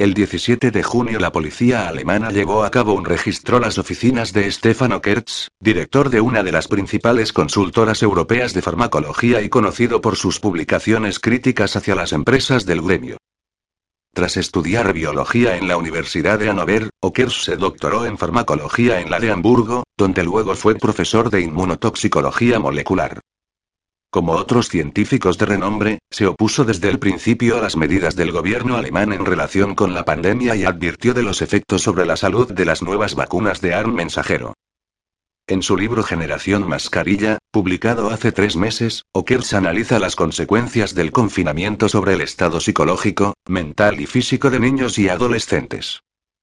El 17 de junio la policía alemana llevó a cabo un registro a las oficinas de Stefano Kertz, director de una de las principales consultoras europeas de farmacología y conocido por sus publicaciones críticas hacia las empresas del gremio. Tras estudiar biología en la Universidad de Hannover, Ockers se doctoró en farmacología en la de Hamburgo, donde luego fue profesor de inmunotoxicología molecular. Como otros científicos de renombre, se opuso desde el principio a las medidas del gobierno alemán en relación con la pandemia y advirtió de los efectos sobre la salud de las nuevas vacunas de ARN mensajero. En su libro Generación Mascarilla, publicado hace tres meses, Ockers analiza las consecuencias del confinamiento sobre el estado psicológico, mental y físico de niños y adolescentes.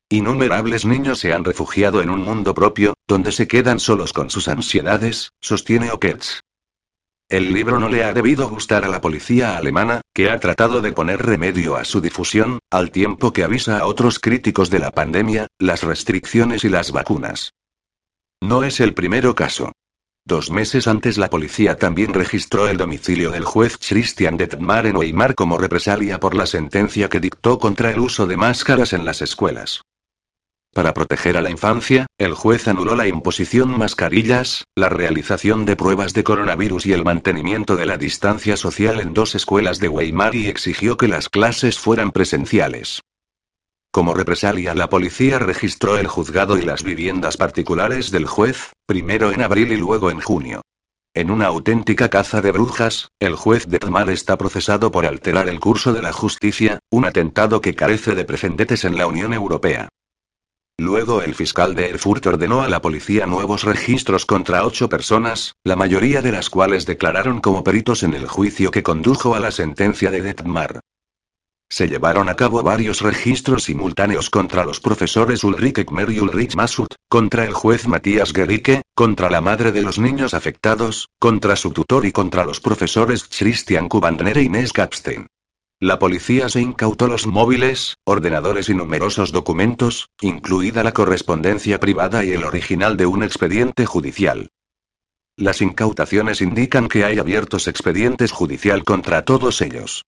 Innumerables niños se han refugiado en un mundo propio, donde se quedan solos con sus ansiedades, sostiene Ockers. El libro no le ha debido gustar a la policía alemana, que ha tratado de poner remedio a su difusión, al tiempo que avisa a otros críticos de la pandemia, las restricciones y las vacunas. No es el primero caso. Dos meses antes la policía también registró el domicilio del juez Christian Detmar en Weimar como represalia por la sentencia que dictó contra el uso de máscaras en las escuelas. Para proteger a la infancia, el juez anuló la imposición mascarillas, la realización de pruebas de coronavirus y el mantenimiento de la distancia social en dos escuelas de Weimar y exigió que las clases fueran presenciales. Como represalia, la policía registró el juzgado y las viviendas particulares del juez, primero en abril y luego en junio. En una auténtica caza de brujas, el juez de Tamar está procesado por alterar el curso de la justicia, un atentado que carece de precedentes en la Unión Europea. Luego el fiscal de Erfurt ordenó a la policía nuevos registros contra ocho personas, la mayoría de las cuales declararon como peritos en el juicio que condujo a la sentencia de Detmar. Se llevaron a cabo varios registros simultáneos contra los profesores Ulrich Ekmer y Ulrich Masut, contra el juez Matías Gericke, contra la madre de los niños afectados, contra su tutor y contra los profesores Christian Kubandner e Inés Kapstein. La policía se incautó los móviles, ordenadores y numerosos documentos, incluida la correspondencia privada y el original de un expediente judicial. Las incautaciones indican que hay abiertos expedientes judicial contra todos ellos.